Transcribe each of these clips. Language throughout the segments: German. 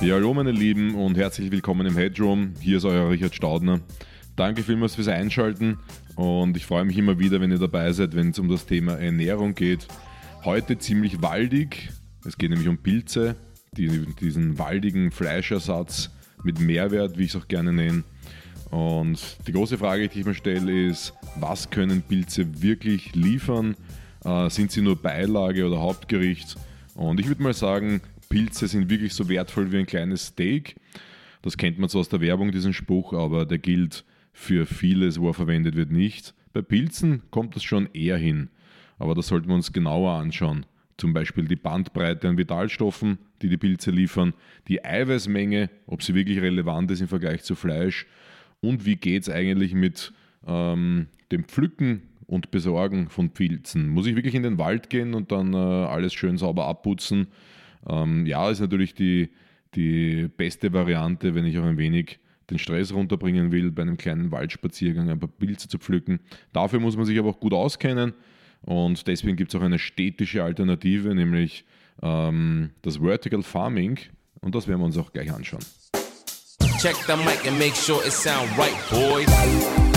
Ja, hallo meine Lieben und herzlich willkommen im Headroom. Hier ist euer Richard Staudner. Danke vielmals fürs Einschalten und ich freue mich immer wieder, wenn ihr dabei seid, wenn es um das Thema Ernährung geht. Heute ziemlich waldig. Es geht nämlich um Pilze, die, diesen waldigen Fleischersatz mit Mehrwert, wie ich es auch gerne nenne. Und die große Frage, die ich mir stelle, ist, was können Pilze wirklich liefern? Äh, sind sie nur Beilage oder Hauptgericht? Und ich würde mal sagen, Pilze sind wirklich so wertvoll wie ein kleines Steak. Das kennt man so aus der Werbung, diesen Spruch, aber der gilt für vieles, wo er verwendet wird, nicht. Bei Pilzen kommt das schon eher hin, aber das sollten wir uns genauer anschauen. Zum Beispiel die Bandbreite an Vitalstoffen, die die Pilze liefern, die Eiweißmenge, ob sie wirklich relevant ist im Vergleich zu Fleisch und wie geht es eigentlich mit ähm, dem Pflücken und Besorgen von Pilzen. Muss ich wirklich in den Wald gehen und dann äh, alles schön sauber abputzen? Ähm, ja, ist natürlich die, die beste Variante, wenn ich auch ein wenig den Stress runterbringen will, bei einem kleinen Waldspaziergang ein paar Pilze zu pflücken. Dafür muss man sich aber auch gut auskennen und deswegen gibt es auch eine städtische Alternative, nämlich ähm, das Vertical Farming und das werden wir uns auch gleich anschauen. Check the mic and make sure it sound right, boys.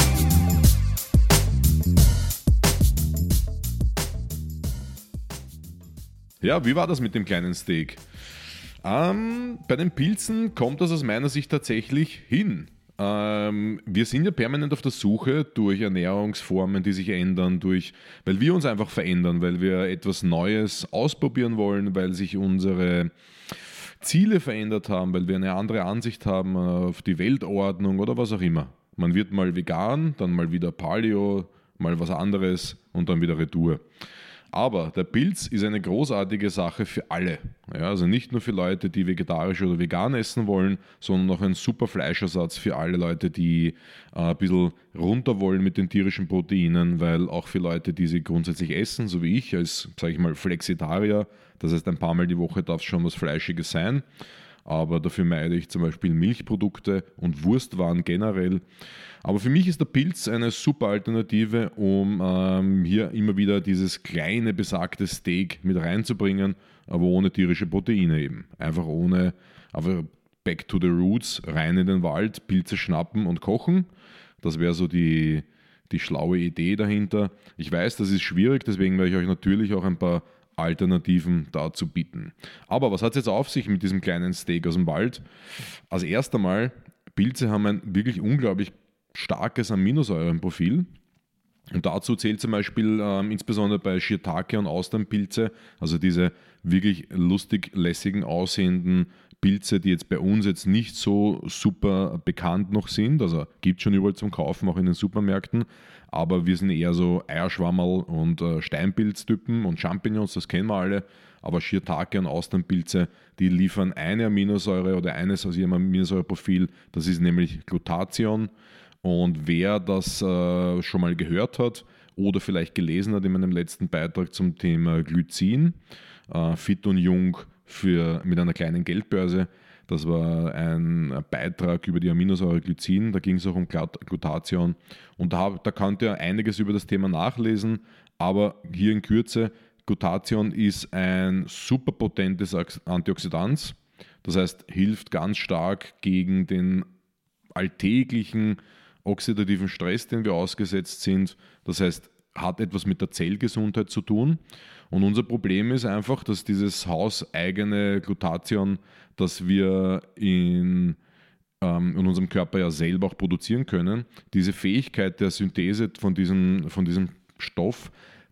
Ja, wie war das mit dem kleinen Steak? Ähm, bei den Pilzen kommt das aus meiner Sicht tatsächlich hin. Ähm, wir sind ja permanent auf der Suche durch Ernährungsformen, die sich ändern, durch, weil wir uns einfach verändern, weil wir etwas Neues ausprobieren wollen, weil sich unsere Ziele verändert haben, weil wir eine andere Ansicht haben auf die Weltordnung oder was auch immer. Man wird mal vegan, dann mal wieder Paleo, mal was anderes und dann wieder Retour. Aber der Pilz ist eine großartige Sache für alle. Ja, also nicht nur für Leute, die vegetarisch oder vegan essen wollen, sondern auch ein super Fleischersatz für alle Leute, die äh, ein bisschen runter wollen mit den tierischen Proteinen, weil auch für Leute, die sie grundsätzlich essen, so wie ich, als, sage ich mal, Flexitarier, das heißt ein paar Mal die Woche darf es schon was Fleischiges sein, aber dafür meide ich zum Beispiel Milchprodukte und Wurstwaren generell. Aber für mich ist der Pilz eine super Alternative, um ähm, hier immer wieder dieses kleine besagte Steak mit reinzubringen, aber ohne tierische Proteine eben. Einfach ohne, aber back to the roots, rein in den Wald, Pilze schnappen und kochen. Das wäre so die, die schlaue Idee dahinter. Ich weiß, das ist schwierig, deswegen werde ich euch natürlich auch ein paar Alternativen dazu bieten. Aber was hat es jetzt auf sich mit diesem kleinen Steak aus dem Wald? Als erster Mal, Pilze haben ein wirklich unglaublich starkes Aminosäurenprofil. Und dazu zählt zum Beispiel ähm, insbesondere bei Shiitake und Austernpilze, also diese wirklich lustig lässigen aussehenden Pilze, die jetzt bei uns jetzt nicht so super bekannt noch sind. Also gibt schon überall zum Kaufen, auch in den Supermärkten. Aber wir sind eher so Eierschwammerl und äh, Steinpilztypen und Champignons, das kennen wir alle. Aber Shiitake und Austernpilze, die liefern eine Aminosäure oder eines aus ihrem Aminosäureprofil. Das ist nämlich Glutathion. Und wer das äh, schon mal gehört hat oder vielleicht gelesen hat in meinem letzten Beitrag zum Thema Glycin, äh, Fit und Jung für, mit einer kleinen Geldbörse, das war ein Beitrag über die Aminosäure Glycin, da ging es auch um Glutathion. Und da, da konnte er einiges über das Thema nachlesen, aber hier in Kürze, Glutathion ist ein super potentes Antioxidant, das heißt, hilft ganz stark gegen den alltäglichen oxidativen Stress, den wir ausgesetzt sind. Das heißt, hat etwas mit der Zellgesundheit zu tun. Und unser Problem ist einfach, dass dieses hauseigene Glutathion, das wir in, ähm, in unserem Körper ja selber auch produzieren können, diese Fähigkeit der Synthese von diesem, von diesem Stoff,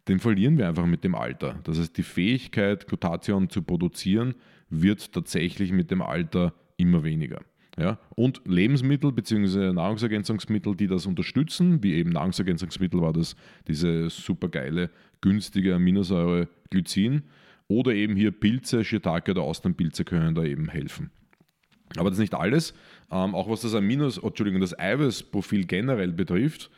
den verlieren wir einfach mit dem Alter. Das heißt, die Fähigkeit, Glutathion zu produzieren, wird tatsächlich mit dem Alter immer weniger. Ja? Und Lebensmittel bzw. Nahrungsergänzungsmittel, die das unterstützen, wie eben Nahrungsergänzungsmittel war das diese supergeile, günstige Aminosäure Glycin oder eben hier Pilze, Shiitake oder Austernpilze können da eben helfen. Aber das ist nicht alles. Ähm, auch was das Aminos, Entschuldigung, das Eiweißprofil generell betrifft,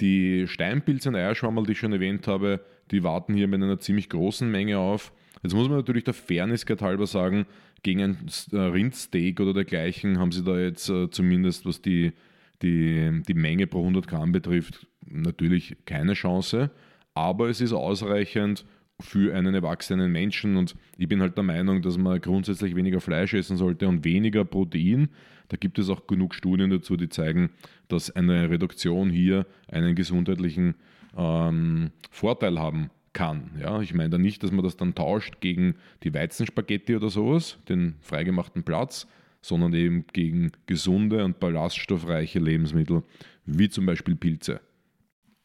die Steinpilze und Eierschwammerl, die ich schon erwähnt habe, die warten hier mit einer ziemlich großen Menge auf. Jetzt muss man natürlich der Fairnesskeit halber sagen, gegen ein äh, Rindsteak oder dergleichen haben sie da jetzt äh, zumindest, was die, die, die Menge pro 100 Gramm betrifft, natürlich keine Chance. Aber es ist ausreichend für einen erwachsenen Menschen. Und ich bin halt der Meinung, dass man grundsätzlich weniger Fleisch essen sollte und weniger Protein. Da gibt es auch genug Studien dazu, die zeigen, dass eine Reduktion hier einen gesundheitlichen ähm, Vorteil haben kann. Ja, ich meine da nicht, dass man das dann tauscht gegen die Weizenspaghetti oder sowas, den freigemachten Platz, sondern eben gegen gesunde und ballaststoffreiche Lebensmittel, wie zum Beispiel Pilze.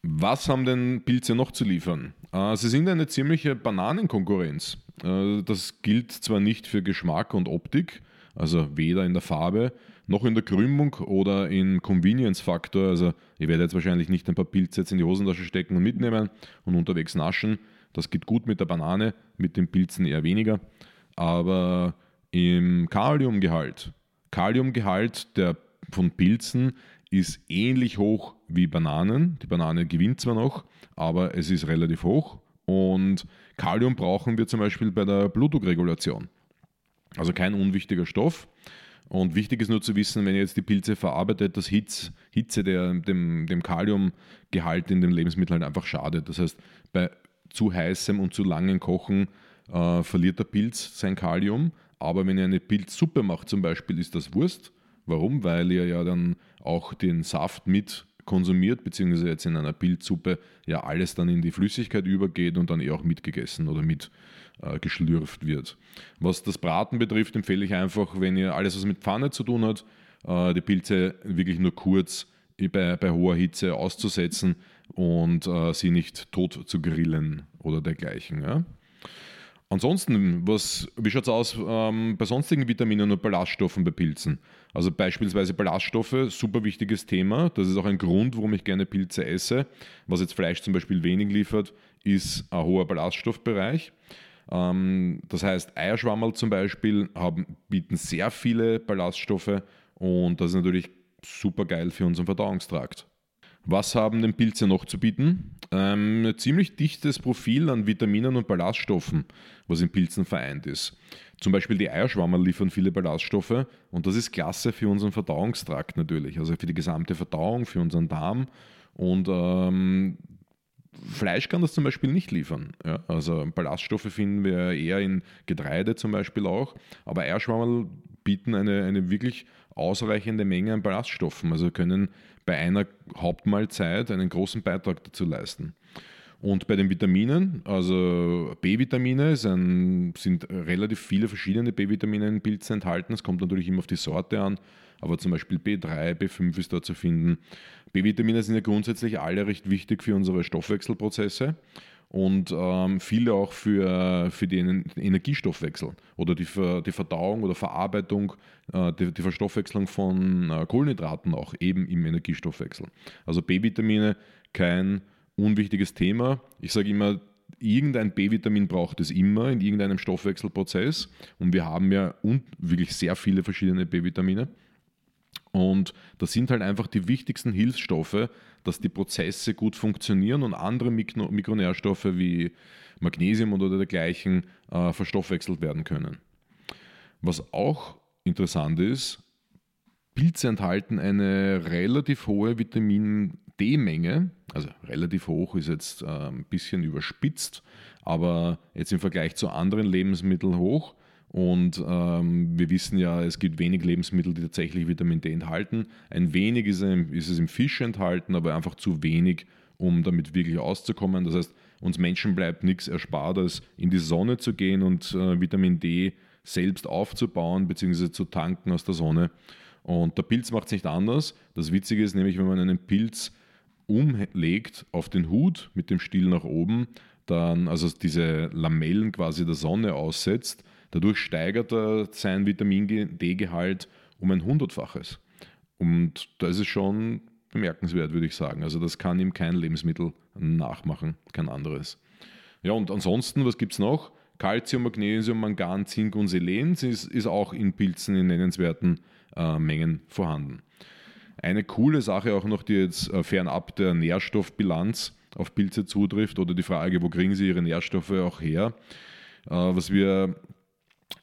Was haben denn Pilze noch zu liefern? Äh, sie sind eine ziemliche Bananenkonkurrenz. Äh, das gilt zwar nicht für Geschmack und Optik, also weder in der Farbe noch in der Krümmung oder im Convenience-Faktor. Also ich werde jetzt wahrscheinlich nicht ein paar Pilze jetzt in die Hosentasche stecken und mitnehmen und unterwegs naschen. Das geht gut mit der Banane, mit den Pilzen eher weniger. Aber im Kaliumgehalt, Kaliumgehalt der, von Pilzen ist ähnlich hoch wie Bananen. Die Banane gewinnt zwar noch, aber es ist relativ hoch. Und Kalium brauchen wir zum Beispiel bei der Blutdruckregulation. Also kein unwichtiger Stoff. Und wichtig ist nur zu wissen, wenn ihr jetzt die Pilze verarbeitet, dass Hitze, Hitze der, dem, dem Kaliumgehalt in den Lebensmitteln einfach schadet. Das heißt, bei zu heißem und zu langem Kochen äh, verliert der Pilz sein Kalium. Aber wenn ihr eine Pilzsuppe macht zum Beispiel, ist das Wurst. Warum? Weil ihr ja dann auch den Saft mit konsumiert, beziehungsweise jetzt in einer Pilzsuppe ja alles dann in die Flüssigkeit übergeht und dann eh auch mitgegessen oder mit äh, geschlürft wird. Was das Braten betrifft, empfehle ich einfach, wenn ihr alles, was mit Pfanne zu tun hat, äh, die Pilze wirklich nur kurz bei, bei hoher Hitze auszusetzen und äh, sie nicht tot zu grillen oder dergleichen. Ansonsten, was, wie schaut es aus ähm, bei sonstigen Vitaminen und Ballaststoffen bei Pilzen? Also beispielsweise Ballaststoffe, super wichtiges Thema. Das ist auch ein Grund, warum ich gerne Pilze esse. Was jetzt Fleisch zum Beispiel wenig liefert, ist ein hoher Ballaststoffbereich. Ähm, das heißt, Eierschwammerl zum Beispiel haben, bieten sehr viele Ballaststoffe und das ist natürlich super geil für unseren Verdauungstrakt. Was haben denn Pilze noch zu bieten? Ähm, ein ziemlich dichtes Profil an Vitaminen und Ballaststoffen, was in Pilzen vereint ist. Zum Beispiel die Eierschwammer liefern viele Ballaststoffe und das ist klasse für unseren Verdauungstrakt natürlich, also für die gesamte Verdauung, für unseren Darm. Und ähm, Fleisch kann das zum Beispiel nicht liefern. Ja? Also Ballaststoffe finden wir eher in Getreide zum Beispiel auch, aber Eierschwammerl bieten eine, eine wirklich ausreichende Menge an Ballaststoffen, also können bei einer Hauptmahlzeit einen großen Beitrag dazu leisten. Und bei den Vitaminen, also B-Vitamine sind relativ viele verschiedene B-Vitamine in Pilzen enthalten. Es kommt natürlich immer auf die Sorte an, aber zum Beispiel B3, B5 ist da zu finden. B-Vitamine sind ja grundsätzlich alle recht wichtig für unsere Stoffwechselprozesse und ähm, viele auch für, für den Energiestoffwechsel oder die, die Verdauung oder Verarbeitung, äh, die, die, Verstoffwechslung von äh, Kohlenhydraten auch eben im Energiestoffwechsel. Also B-Vitamine kein unwichtiges Thema. Ich sage immer, irgendein B-Vitamin braucht es immer in irgendeinem Stoffwechselprozess und wir haben ja wirklich sehr viele verschiedene B-Vitamine. Und das sind halt einfach die wichtigsten Hilfsstoffe, dass die Prozesse gut funktionieren und andere Mikro Mikronährstoffe wie Magnesium oder dergleichen äh, verstoffwechselt werden können. Was auch interessant ist, Pilze enthalten eine relativ hohe Vitamin D-Menge, also relativ hoch ist jetzt äh, ein bisschen überspitzt, aber jetzt im Vergleich zu anderen Lebensmitteln hoch. Und ähm, wir wissen ja, es gibt wenig Lebensmittel, die tatsächlich Vitamin D enthalten. Ein wenig ist, ist es im Fisch enthalten, aber einfach zu wenig, um damit wirklich auszukommen. Das heißt, uns Menschen bleibt nichts erspart, als in die Sonne zu gehen und äh, Vitamin D selbst aufzubauen bzw. zu tanken aus der Sonne. Und der Pilz macht es nicht anders. Das Witzige ist nämlich, wenn man einen Pilz umlegt auf den Hut mit dem Stiel nach oben, dann also diese Lamellen quasi der Sonne aussetzt, Dadurch steigert er sein Vitamin D-Gehalt um ein hundertfaches. Und das ist schon bemerkenswert, würde ich sagen. Also das kann ihm kein Lebensmittel nachmachen, kein anderes. Ja, und ansonsten, was gibt es noch? Calcium, Magnesium, Mangan, Zink und Selen ist, ist auch in Pilzen in nennenswerten äh, Mengen vorhanden. Eine coole Sache auch noch, die jetzt äh, fernab der Nährstoffbilanz auf Pilze zutrifft oder die Frage, wo kriegen sie ihre Nährstoffe auch her, äh, was wir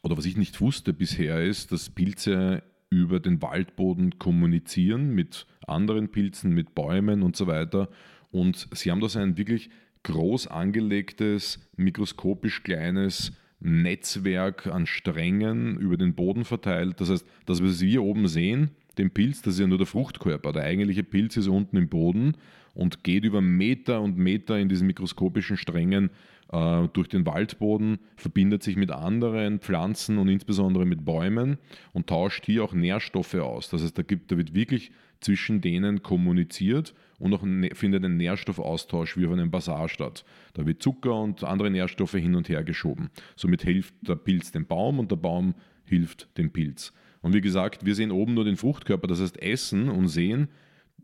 oder was ich nicht wusste bisher ist, dass Pilze über den Waldboden kommunizieren mit anderen Pilzen, mit Bäumen und so weiter. Und sie haben da so ein wirklich groß angelegtes, mikroskopisch kleines Netzwerk an Strängen über den Boden verteilt. Das heißt, das, was wir hier oben sehen, den Pilz, das ist ja nur der Fruchtkörper. Der eigentliche Pilz ist unten im Boden und geht über Meter und Meter in diesen mikroskopischen Strängen äh, durch den Waldboden, verbindet sich mit anderen Pflanzen und insbesondere mit Bäumen und tauscht hier auch Nährstoffe aus. Das heißt, da, gibt, da wird wirklich zwischen denen kommuniziert und auch findet ein Nährstoffaustausch wie auf einem Basar statt. Da wird Zucker und andere Nährstoffe hin und her geschoben. Somit hilft der Pilz dem Baum und der Baum hilft dem Pilz. Und wie gesagt, wir sehen oben nur den Fruchtkörper, das heißt Essen und Sehen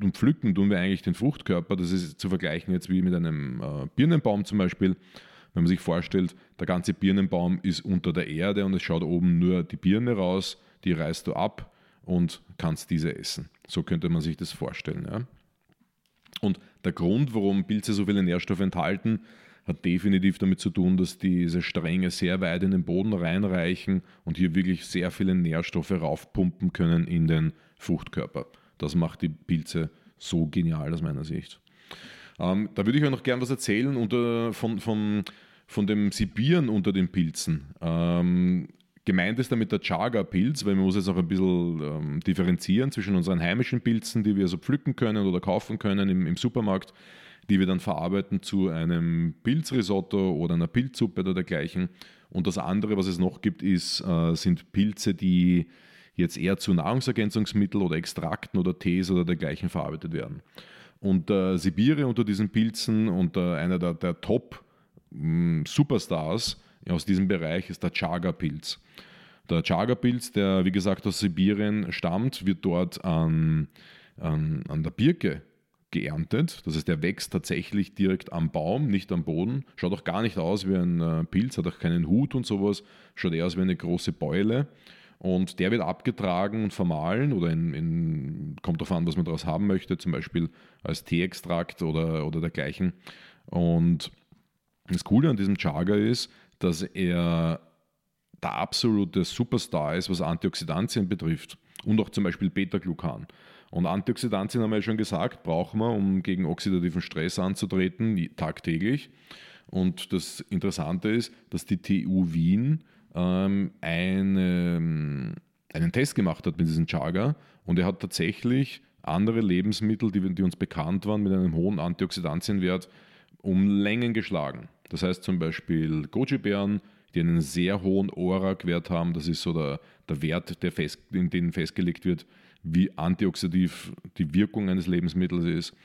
und Pflücken tun wir eigentlich den Fruchtkörper. Das ist zu vergleichen jetzt wie mit einem äh, Birnenbaum zum Beispiel. Wenn man sich vorstellt, der ganze Birnenbaum ist unter der Erde und es schaut oben nur die Birne raus, die reißt du ab und kannst diese essen. So könnte man sich das vorstellen. Ja? Und der Grund, warum Pilze so viele Nährstoffe enthalten, hat definitiv damit zu tun, dass diese Stränge sehr weit in den Boden reinreichen und hier wirklich sehr viele Nährstoffe raufpumpen können in den Fruchtkörper. Das macht die Pilze so genial aus meiner Sicht. Ähm, da würde ich euch noch gern was erzählen unter, von, von, von dem Sibieren unter den Pilzen. Ähm, gemeint ist damit der Chaga-Pilz, weil man muss jetzt auch ein bisschen ähm, differenzieren zwischen unseren heimischen Pilzen, die wir so pflücken können oder kaufen können im, im Supermarkt, die wir dann verarbeiten zu einem Pilzrisotto oder einer Pilzsuppe oder dergleichen. Und das andere, was es noch gibt, ist, äh, sind Pilze, die jetzt eher zu Nahrungsergänzungsmitteln oder Extrakten oder Tees oder dergleichen verarbeitet werden. Und äh, Sibire unter diesen Pilzen und äh, einer der, der Top-Superstars mm, aus diesem Bereich ist der Chaga-Pilz. Der Chaga-Pilz, der wie gesagt aus Sibirien stammt, wird dort an, an, an der Birke geerntet. Das heißt, der wächst tatsächlich direkt am Baum, nicht am Boden. Schaut auch gar nicht aus wie ein äh, Pilz, hat auch keinen Hut und sowas. Schaut eher aus wie eine große Beule. Und der wird abgetragen und vermahlen oder in, in, kommt darauf an, was man daraus haben möchte, zum Beispiel als Teeextrakt oder, oder dergleichen. Und das Coole an diesem Chaga ist, dass er der absolute Superstar ist, was Antioxidantien betrifft und auch zum Beispiel Beta-Glucan. Und Antioxidantien haben wir ja schon gesagt, brauchen wir, um gegen oxidativen Stress anzutreten, tagtäglich. Und das Interessante ist, dass die TU Wien ähm, eine, einen Test gemacht hat mit diesem Chaga und er hat tatsächlich andere Lebensmittel, die, die uns bekannt waren, mit einem hohen Antioxidantienwert um Längen geschlagen. Das heißt zum Beispiel Goji-Beeren, die einen sehr hohen ORAC-Wert haben. Das ist so der, der Wert, der fest, in dem festgelegt wird, wie antioxidativ die Wirkung eines Lebensmittels ist.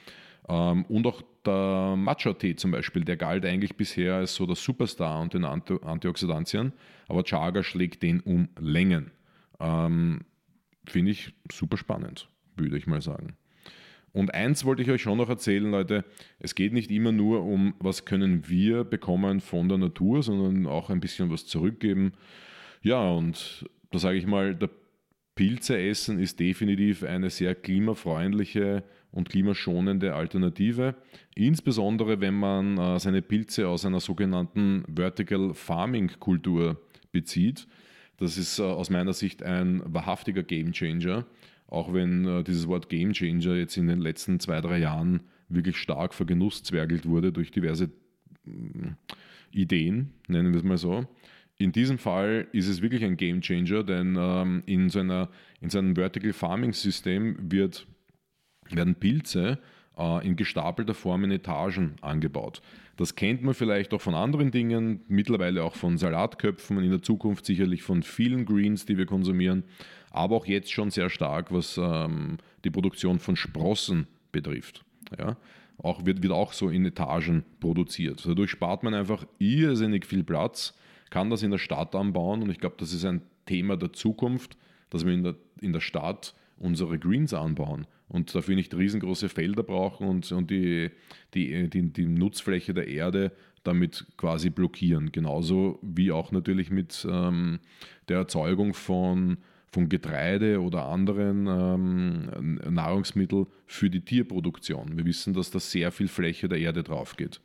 Ähm, und auch der Matcha-Tee zum Beispiel, der galt eigentlich bisher als so der Superstar und den Anti Antioxidantien, aber Chaga schlägt den um Längen. Ähm, Finde ich super spannend, würde ich mal sagen. Und eins wollte ich euch schon noch erzählen, Leute, es geht nicht immer nur um, was können wir bekommen von der Natur, sondern auch ein bisschen was zurückgeben. Ja, und da sage ich mal, der Pilze essen ist definitiv eine sehr klimafreundliche und klimaschonende Alternative, insbesondere wenn man äh, seine Pilze aus einer sogenannten Vertical Farming Kultur bezieht. Das ist äh, aus meiner Sicht ein wahrhaftiger Game Changer, auch wenn äh, dieses Wort Game Changer jetzt in den letzten zwei, drei Jahren wirklich stark vergenusszwergelt wurde durch diverse Ideen, nennen wir es mal so. In diesem Fall ist es wirklich ein Game Changer, denn ähm, in, so einer, in so einem Vertical Farming System wird, werden Pilze äh, in gestapelter Form in Etagen angebaut. Das kennt man vielleicht auch von anderen Dingen, mittlerweile auch von Salatköpfen, in der Zukunft sicherlich von vielen Greens, die wir konsumieren, aber auch jetzt schon sehr stark, was ähm, die Produktion von Sprossen betrifft. Ja? Auch wird, wird auch so in Etagen produziert. Dadurch spart man einfach irrsinnig viel Platz kann das in der Stadt anbauen und ich glaube, das ist ein Thema der Zukunft, dass wir in der, in der Stadt unsere Greens anbauen und dafür nicht riesengroße Felder brauchen und, und die, die, die, die Nutzfläche der Erde damit quasi blockieren. Genauso wie auch natürlich mit ähm, der Erzeugung von, von Getreide oder anderen ähm, Nahrungsmitteln für die Tierproduktion. Wir wissen, dass da sehr viel Fläche der Erde drauf geht.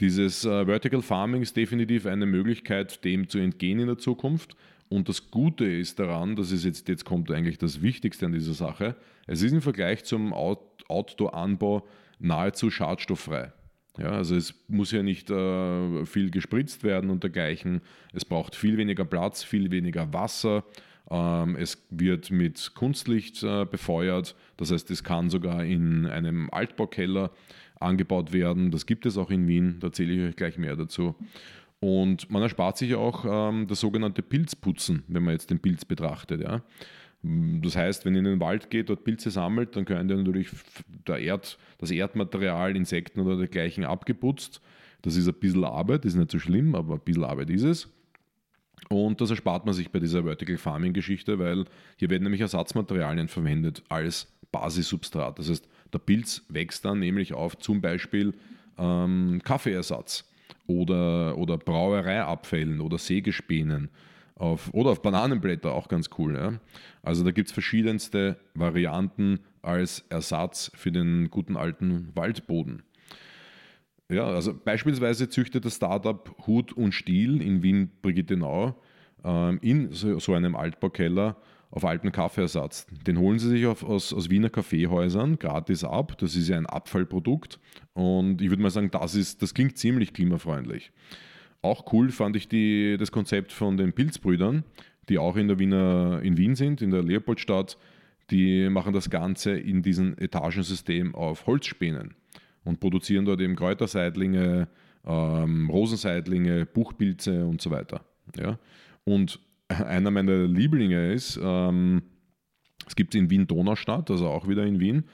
Dieses äh, Vertical Farming ist definitiv eine Möglichkeit, dem zu entgehen in der Zukunft. Und das Gute ist daran, das ist jetzt, jetzt kommt eigentlich das Wichtigste an dieser Sache, es ist im Vergleich zum Out Outdoor-Anbau nahezu schadstofffrei. Ja, also es muss ja nicht äh, viel gespritzt werden und dergleichen. Es braucht viel weniger Platz, viel weniger Wasser. Ähm, es wird mit Kunstlicht äh, befeuert. Das heißt, es kann sogar in einem Altbaukeller angebaut werden. Das gibt es auch in Wien. Da erzähle ich euch gleich mehr dazu. Und man erspart sich auch ähm, das sogenannte Pilzputzen, wenn man jetzt den Pilz betrachtet. Ja. Das heißt, wenn ihr in den Wald geht, dort Pilze sammelt, dann könnt ihr natürlich Erd, das Erdmaterial, Insekten oder dergleichen abgeputzt. Das ist ein bisschen Arbeit, ist nicht so schlimm, aber ein bisschen Arbeit ist es. Und das erspart man sich bei dieser Vertical Farming Geschichte, weil hier werden nämlich Ersatzmaterialien verwendet als Basissubstrat. Das heißt, der Pilz wächst dann nämlich auf zum Beispiel ähm, Kaffeeersatz oder, oder Brauereiabfällen oder Sägespänen auf, oder auf Bananenblätter, auch ganz cool. Ja? Also da gibt es verschiedenste Varianten als Ersatz für den guten alten Waldboden. Ja, also beispielsweise züchtet das Startup Hut und Stiel in Wien-Brigittenau ähm, in so, so einem Altbaukeller auf alten Kaffeeersatz. Den holen sie sich auf, aus, aus Wiener Kaffeehäusern gratis ab. Das ist ja ein Abfallprodukt. Und ich würde mal sagen, das, ist, das klingt ziemlich klimafreundlich. Auch cool fand ich die, das Konzept von den Pilzbrüdern, die auch in der Wiener, in Wien sind, in der Leopoldstadt. Die machen das Ganze in diesem Etagensystem auf Holzspänen und produzieren dort eben Kräuterseitlinge, ähm, Rosenseitlinge, Buchpilze und so weiter. Ja? Und einer meiner Lieblinge ist, ähm, es gibt in Wien-Donaustadt, also auch wieder in Wien.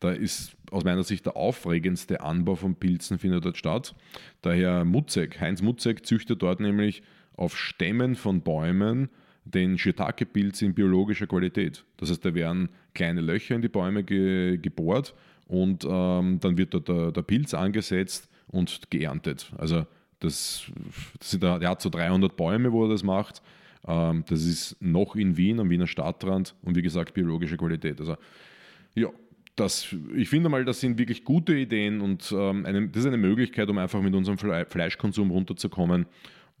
Da ist aus meiner Sicht der aufregendste Anbau von Pilzen findet dort statt. Daher Mutzek, Heinz Mutzek züchtet dort nämlich auf Stämmen von Bäumen den Shiitake-Pilz in biologischer Qualität. Das heißt, da werden kleine Löcher in die Bäume ge gebohrt und ähm, dann wird dort der, der, Pilz angesetzt und geerntet. Also das, das sind, der hat so 300 Bäume, wo er das macht. Ähm, das ist noch in Wien, am Wiener Stadtrand und wie gesagt biologische Qualität. Also ja, das, ich finde mal, das sind wirklich gute Ideen und ähm, das ist eine Möglichkeit, um einfach mit unserem Fleischkonsum runterzukommen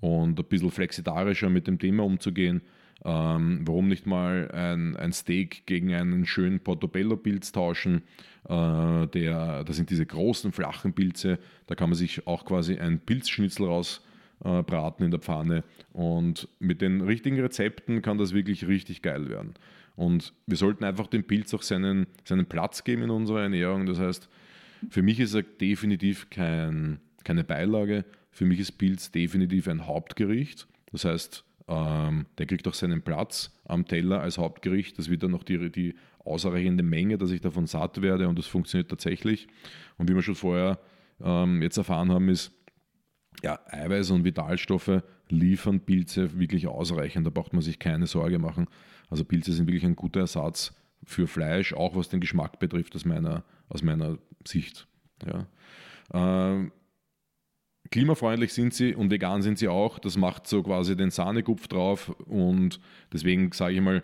und ein bisschen flexitarischer mit dem Thema umzugehen. Ähm, warum nicht mal ein, ein, Steak gegen einen schönen Portobello-Pilz tauschen? Äh, der, das sind diese großen, flachen Pilze. Da kann man sich auch quasi ein Pilzschnitzel rausbraten äh, in der Pfanne. Und mit den richtigen Rezepten kann das wirklich richtig geil werden. Und wir sollten einfach dem Pilz auch seinen, seinen Platz geben in unserer Ernährung. Das heißt, für mich ist er definitiv kein, keine Beilage. Für mich ist Pilz definitiv ein Hauptgericht. Das heißt, ähm, der kriegt auch seinen Platz am Teller als Hauptgericht. Das wird dann noch die, die ausreichende Menge, dass ich davon satt werde und das funktioniert tatsächlich. Und wie wir schon vorher ähm, jetzt erfahren haben, ist, ja, Eiweiß und Vitalstoffe liefern Pilze wirklich ausreichend. Da braucht man sich keine Sorge machen. Also Pilze sind wirklich ein guter Ersatz für Fleisch, auch was den Geschmack betrifft, aus meiner, aus meiner Sicht. Ja. Ähm, klimafreundlich sind sie und vegan sind sie auch. Das macht so quasi den Sahnegupf drauf und deswegen sage ich mal,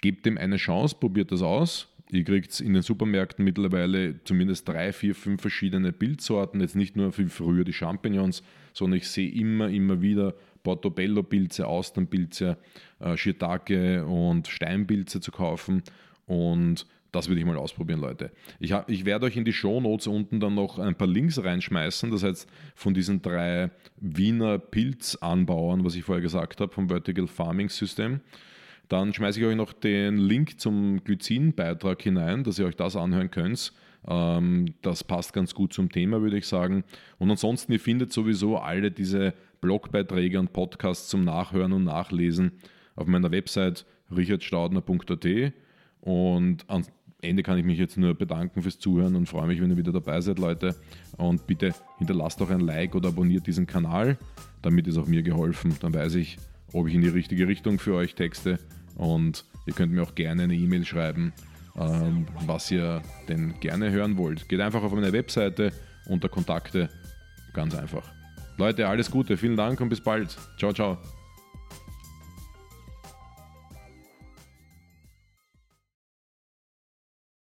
gebt dem eine Chance, probiert das aus. Ihr kriegt in den Supermärkten mittlerweile zumindest drei, vier, fünf verschiedene Bildsorten. Jetzt nicht nur wie früher die Champignons, sondern ich sehe immer, immer wieder Portobello-Pilze, Austernpilze, äh, Shiitake und Steinpilze zu kaufen. Und das würde ich mal ausprobieren, Leute. Ich, hab, ich werde euch in die Show Notes unten dann noch ein paar Links reinschmeißen. Das heißt, von diesen drei Wiener Pilzanbauern, was ich vorher gesagt habe, vom Vertical Farming System. Dann schmeiße ich euch noch den Link zum Glycin-Beitrag hinein, dass ihr euch das anhören könnt. Ähm, das passt ganz gut zum Thema, würde ich sagen. Und ansonsten, ihr findet sowieso alle diese Blogbeiträge und Podcasts zum Nachhören und Nachlesen auf meiner Website richardstaudner.at. Und am Ende kann ich mich jetzt nur bedanken fürs Zuhören und freue mich, wenn ihr wieder dabei seid, Leute. Und bitte hinterlasst auch ein Like oder abonniert diesen Kanal. Damit ist auch mir geholfen. Dann weiß ich, ob ich in die richtige Richtung für euch texte. Und ihr könnt mir auch gerne eine E-Mail schreiben, ähm, was ihr denn gerne hören wollt. Geht einfach auf meine Webseite unter Kontakte. Ganz einfach. Leute, alles Gute, vielen Dank und bis bald. Ciao, ciao.